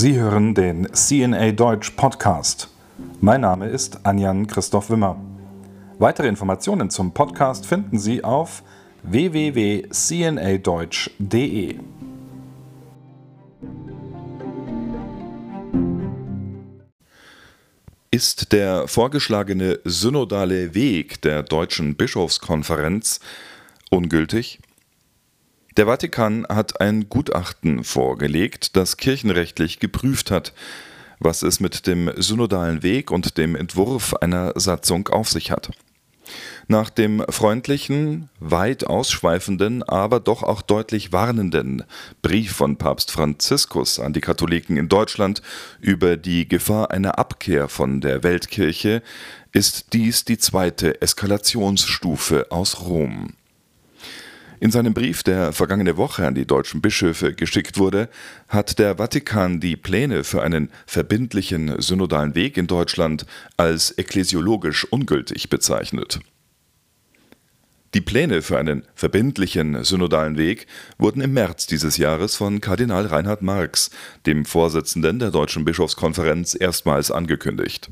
Sie hören den CNA Deutsch Podcast. Mein Name ist Anjan Christoph Wimmer. Weitere Informationen zum Podcast finden Sie auf www.cnadeutsch.de. Ist der vorgeschlagene synodale Weg der Deutschen Bischofskonferenz ungültig? Der Vatikan hat ein Gutachten vorgelegt, das kirchenrechtlich geprüft hat, was es mit dem synodalen Weg und dem Entwurf einer Satzung auf sich hat. Nach dem freundlichen, weit ausschweifenden, aber doch auch deutlich warnenden Brief von Papst Franziskus an die Katholiken in Deutschland über die Gefahr einer Abkehr von der Weltkirche ist dies die zweite Eskalationsstufe aus Rom. In seinem Brief, der vergangene Woche an die deutschen Bischöfe geschickt wurde, hat der Vatikan die Pläne für einen verbindlichen synodalen Weg in Deutschland als ekklesiologisch ungültig bezeichnet. Die Pläne für einen verbindlichen synodalen Weg wurden im März dieses Jahres von Kardinal Reinhard Marx, dem Vorsitzenden der Deutschen Bischofskonferenz, erstmals angekündigt.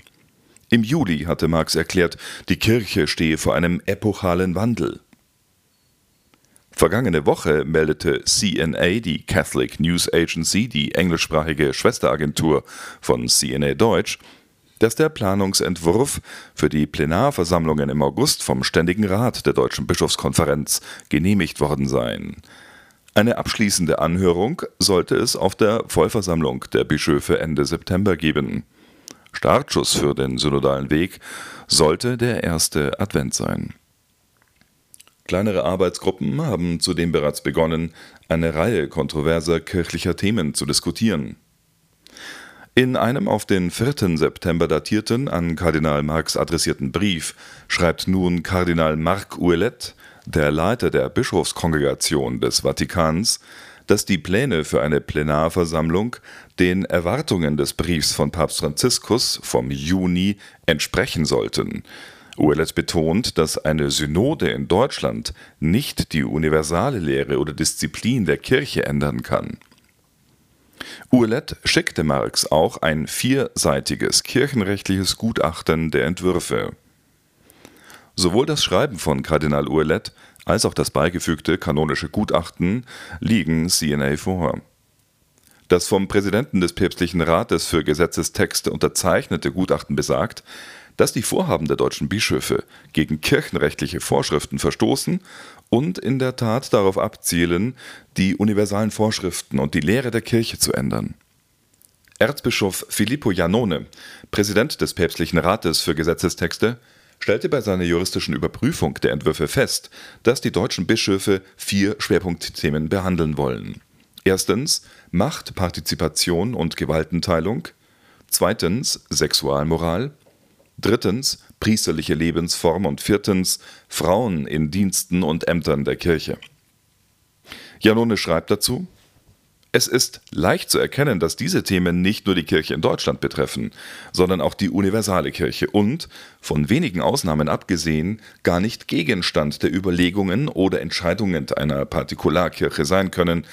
Im Juli hatte Marx erklärt, die Kirche stehe vor einem epochalen Wandel. Vergangene Woche meldete CNA, die Catholic News Agency, die englischsprachige Schwesteragentur von CNA Deutsch, dass der Planungsentwurf für die Plenarversammlungen im August vom Ständigen Rat der Deutschen Bischofskonferenz genehmigt worden sei. Eine abschließende Anhörung sollte es auf der Vollversammlung der Bischöfe Ende September geben. Startschuss für den synodalen Weg sollte der erste Advent sein. Kleinere Arbeitsgruppen haben zudem bereits begonnen, eine Reihe kontroverser kirchlicher Themen zu diskutieren. In einem auf den 4. September datierten, an Kardinal Marx adressierten Brief schreibt nun Kardinal Marc Ouellet, der Leiter der Bischofskongregation des Vatikans, dass die Pläne für eine Plenarversammlung den Erwartungen des Briefs von Papst Franziskus vom Juni entsprechen sollten Ouellet betont, dass eine Synode in Deutschland nicht die universale Lehre oder Disziplin der Kirche ändern kann. Ouellet schickte Marx auch ein vierseitiges kirchenrechtliches Gutachten der Entwürfe. Sowohl das Schreiben von Kardinal Ouellet als auch das beigefügte kanonische Gutachten liegen CNA vor. Das vom Präsidenten des Päpstlichen Rates für Gesetzestexte unterzeichnete Gutachten besagt, dass die Vorhaben der deutschen Bischöfe gegen kirchenrechtliche Vorschriften verstoßen und in der Tat darauf abzielen, die universalen Vorschriften und die Lehre der Kirche zu ändern. Erzbischof Filippo Janone, Präsident des Päpstlichen Rates für Gesetzestexte, stellte bei seiner juristischen Überprüfung der Entwürfe fest, dass die deutschen Bischöfe vier Schwerpunktthemen behandeln wollen. Erstens Macht, Partizipation und Gewaltenteilung, zweitens Sexualmoral, drittens priesterliche Lebensform und viertens Frauen in Diensten und Ämtern der Kirche. Janone schreibt dazu, es ist leicht zu erkennen, dass diese Themen nicht nur die Kirche in Deutschland betreffen, sondern auch die universale Kirche und, von wenigen Ausnahmen abgesehen, gar nicht Gegenstand der Überlegungen oder Entscheidungen einer Partikularkirche sein können,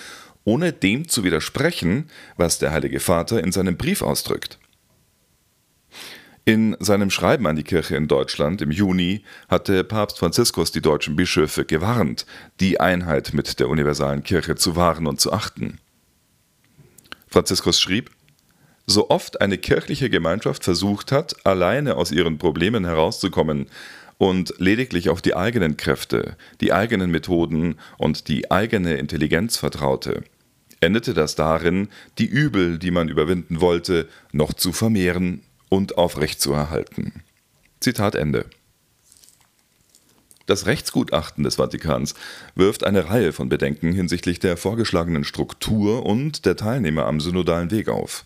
ohne dem zu widersprechen, was der Heilige Vater in seinem Brief ausdrückt. In seinem Schreiben an die Kirche in Deutschland im Juni hatte Papst Franziskus die deutschen Bischöfe gewarnt, die Einheit mit der universalen Kirche zu wahren und zu achten. Franziskus schrieb, so oft eine kirchliche Gemeinschaft versucht hat, alleine aus ihren Problemen herauszukommen und lediglich auf die eigenen Kräfte, die eigenen Methoden und die eigene Intelligenz vertraute, endete das darin, die Übel, die man überwinden wollte, noch zu vermehren und aufrechtzuerhalten. Zitat Ende. Das Rechtsgutachten des Vatikans wirft eine Reihe von Bedenken hinsichtlich der vorgeschlagenen Struktur und der Teilnehmer am synodalen Weg auf.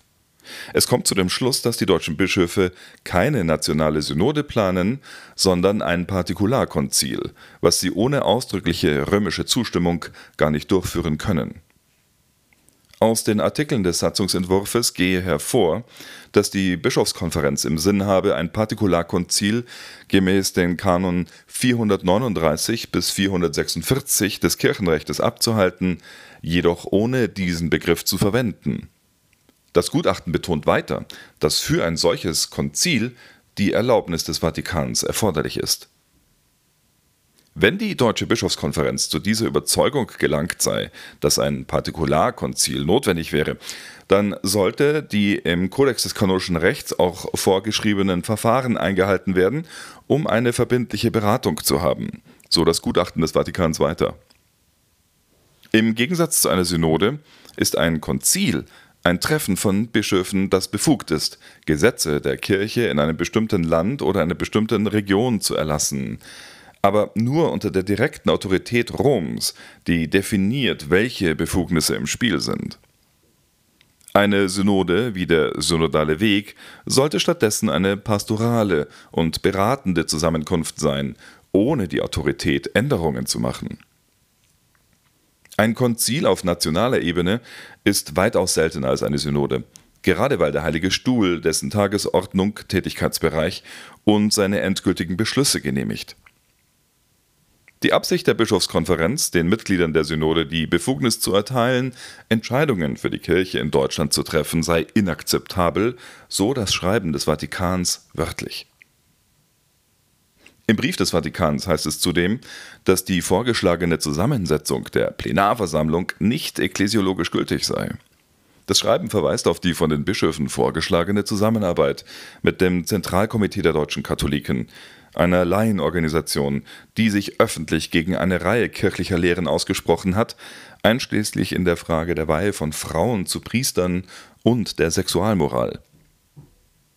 Es kommt zu dem Schluss, dass die deutschen Bischöfe keine nationale Synode planen, sondern ein Partikularkonzil, was sie ohne ausdrückliche römische Zustimmung gar nicht durchführen können. Aus den Artikeln des Satzungsentwurfs gehe hervor, dass die Bischofskonferenz im Sinn habe, ein Partikularkonzil gemäß den Kanon 439 bis 446 des Kirchenrechts abzuhalten, jedoch ohne diesen Begriff zu verwenden. Das Gutachten betont weiter, dass für ein solches Konzil die Erlaubnis des Vatikans erforderlich ist. Wenn die Deutsche Bischofskonferenz zu dieser Überzeugung gelangt sei, dass ein Partikularkonzil notwendig wäre, dann sollte die im Kodex des kanonischen Rechts auch vorgeschriebenen Verfahren eingehalten werden, um eine verbindliche Beratung zu haben. So das Gutachten des Vatikans weiter. Im Gegensatz zu einer Synode ist ein Konzil ein Treffen von Bischöfen, das befugt ist, Gesetze der Kirche in einem bestimmten Land oder einer bestimmten Region zu erlassen aber nur unter der direkten Autorität Roms, die definiert, welche Befugnisse im Spiel sind. Eine Synode wie der synodale Weg sollte stattdessen eine pastorale und beratende Zusammenkunft sein, ohne die Autorität Änderungen zu machen. Ein Konzil auf nationaler Ebene ist weitaus seltener als eine Synode, gerade weil der Heilige Stuhl dessen Tagesordnung, Tätigkeitsbereich und seine endgültigen Beschlüsse genehmigt. Die Absicht der Bischofskonferenz, den Mitgliedern der Synode die Befugnis zu erteilen, Entscheidungen für die Kirche in Deutschland zu treffen, sei inakzeptabel, so das Schreiben des Vatikans wörtlich. Im Brief des Vatikans heißt es zudem, dass die vorgeschlagene Zusammensetzung der Plenarversammlung nicht ekklesiologisch gültig sei. Das Schreiben verweist auf die von den Bischöfen vorgeschlagene Zusammenarbeit mit dem Zentralkomitee der deutschen Katholiken, einer Laienorganisation, die sich öffentlich gegen eine Reihe kirchlicher Lehren ausgesprochen hat, einschließlich in der Frage der Weihe von Frauen zu Priestern und der Sexualmoral.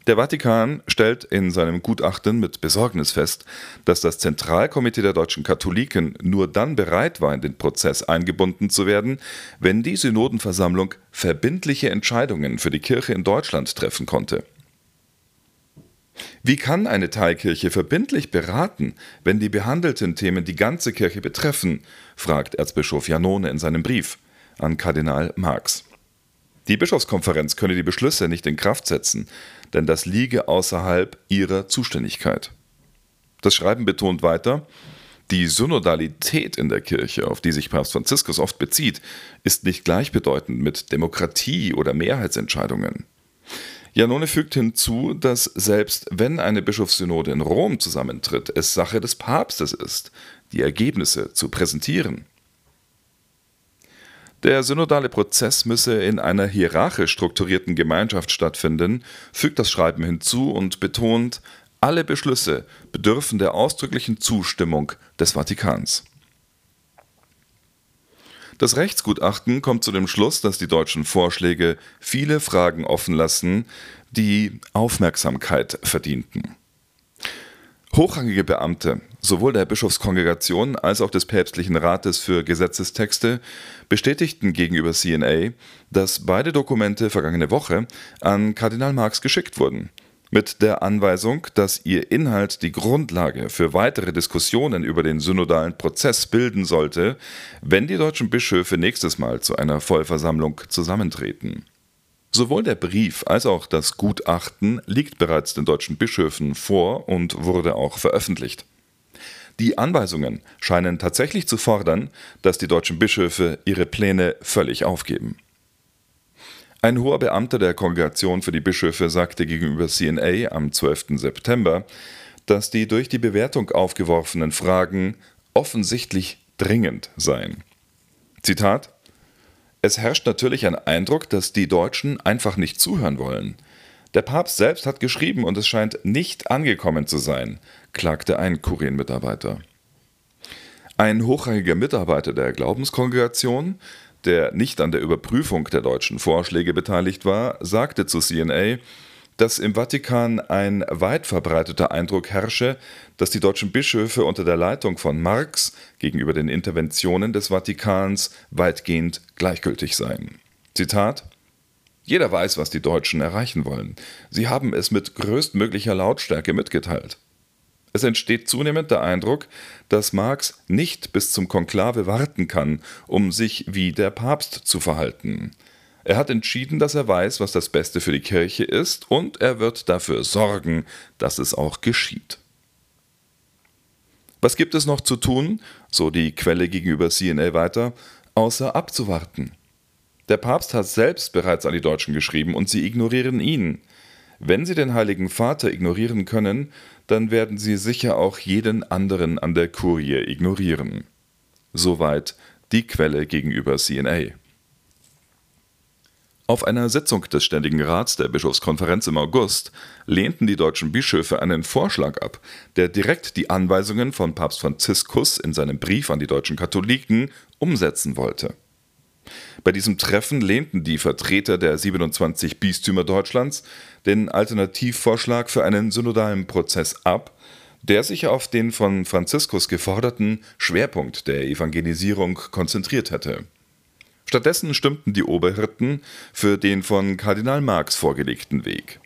Der Vatikan stellt in seinem Gutachten mit Besorgnis fest, dass das Zentralkomitee der deutschen Katholiken nur dann bereit war, in den Prozess eingebunden zu werden, wenn die Synodenversammlung verbindliche Entscheidungen für die Kirche in Deutschland treffen konnte. Wie kann eine Teilkirche verbindlich beraten, wenn die behandelten Themen die ganze Kirche betreffen? fragt Erzbischof Janone in seinem Brief an Kardinal Marx. Die Bischofskonferenz könne die Beschlüsse nicht in Kraft setzen, denn das liege außerhalb ihrer Zuständigkeit. Das Schreiben betont weiter, die Synodalität in der Kirche, auf die sich Papst Franziskus oft bezieht, ist nicht gleichbedeutend mit Demokratie oder Mehrheitsentscheidungen. Janone fügt hinzu, dass selbst wenn eine Bischofssynode in Rom zusammentritt, es Sache des Papstes ist, die Ergebnisse zu präsentieren. Der synodale Prozess müsse in einer hierarchisch strukturierten Gemeinschaft stattfinden, fügt das Schreiben hinzu und betont, alle Beschlüsse bedürfen der ausdrücklichen Zustimmung des Vatikans. Das Rechtsgutachten kommt zu dem Schluss, dass die deutschen Vorschläge viele Fragen offen lassen, die Aufmerksamkeit verdienten. Hochrangige Beamte, sowohl der Bischofskongregation als auch des päpstlichen Rates für Gesetzestexte, bestätigten gegenüber CNA, dass beide Dokumente vergangene Woche an Kardinal Marx geschickt wurden mit der Anweisung, dass ihr Inhalt die Grundlage für weitere Diskussionen über den synodalen Prozess bilden sollte, wenn die deutschen Bischöfe nächstes Mal zu einer Vollversammlung zusammentreten. Sowohl der Brief als auch das Gutachten liegt bereits den deutschen Bischöfen vor und wurde auch veröffentlicht. Die Anweisungen scheinen tatsächlich zu fordern, dass die deutschen Bischöfe ihre Pläne völlig aufgeben. Ein hoher Beamter der Kongregation für die Bischöfe sagte gegenüber CNA am 12. September, dass die durch die Bewertung aufgeworfenen Fragen offensichtlich dringend seien. Zitat Es herrscht natürlich ein Eindruck, dass die Deutschen einfach nicht zuhören wollen. Der Papst selbst hat geschrieben und es scheint nicht angekommen zu sein, klagte ein Kurienmitarbeiter. Ein hochrangiger Mitarbeiter der Glaubenskongregation der nicht an der Überprüfung der deutschen Vorschläge beteiligt war, sagte zu CNA, dass im Vatikan ein weit verbreiteter Eindruck herrsche, dass die deutschen Bischöfe unter der Leitung von Marx gegenüber den Interventionen des Vatikans weitgehend gleichgültig seien. Zitat Jeder weiß, was die Deutschen erreichen wollen. Sie haben es mit größtmöglicher Lautstärke mitgeteilt. Es entsteht zunehmend der Eindruck, dass Marx nicht bis zum Konklave warten kann, um sich wie der Papst zu verhalten. Er hat entschieden, dass er weiß, was das Beste für die Kirche ist, und er wird dafür sorgen, dass es auch geschieht. Was gibt es noch zu tun, so die Quelle gegenüber CNA weiter, außer abzuwarten? Der Papst hat selbst bereits an die Deutschen geschrieben und sie ignorieren ihn. Wenn sie den Heiligen Vater ignorieren können, dann werden sie sicher auch jeden anderen an der Kurie ignorieren. Soweit die Quelle gegenüber CNA. Auf einer Sitzung des Ständigen Rats der Bischofskonferenz im August lehnten die deutschen Bischöfe einen Vorschlag ab, der direkt die Anweisungen von Papst Franziskus in seinem Brief an die deutschen Katholiken umsetzen wollte. Bei diesem Treffen lehnten die Vertreter der 27 Bistümer Deutschlands den Alternativvorschlag für einen synodalen Prozess ab, der sich auf den von Franziskus geforderten Schwerpunkt der Evangelisierung konzentriert hätte. Stattdessen stimmten die Oberhirten für den von Kardinal Marx vorgelegten Weg.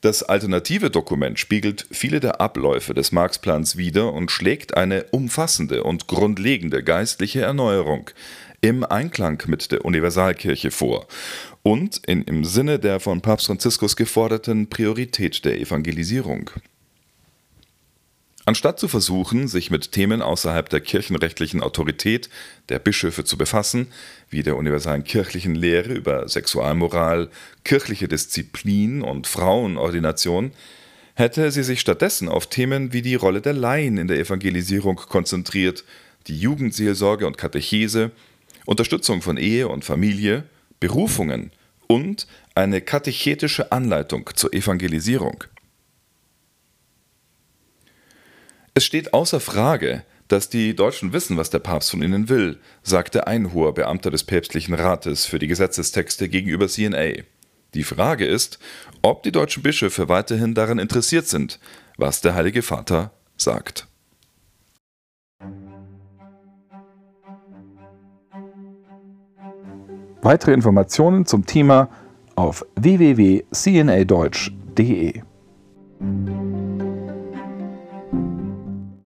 Das alternative Dokument spiegelt viele der Abläufe des Marx-Plans wider und schlägt eine umfassende und grundlegende geistliche Erneuerung im Einklang mit der Universalkirche vor und in, im Sinne der von Papst Franziskus geforderten Priorität der Evangelisierung. Anstatt zu versuchen, sich mit Themen außerhalb der kirchenrechtlichen Autorität der Bischöfe zu befassen, wie der universalen kirchlichen Lehre über Sexualmoral, kirchliche Disziplin und Frauenordination, hätte sie sich stattdessen auf Themen wie die Rolle der Laien in der Evangelisierung konzentriert, die Jugendseelsorge und Katechese, Unterstützung von Ehe und Familie, Berufungen und eine katechetische Anleitung zur Evangelisierung. Es steht außer Frage, dass die Deutschen wissen, was der Papst von ihnen will, sagte ein hoher Beamter des päpstlichen Rates für die Gesetzestexte gegenüber CNA. Die Frage ist, ob die deutschen Bischöfe weiterhin daran interessiert sind, was der Heilige Vater sagt. Weitere Informationen zum Thema auf www.cnadeutsch.de.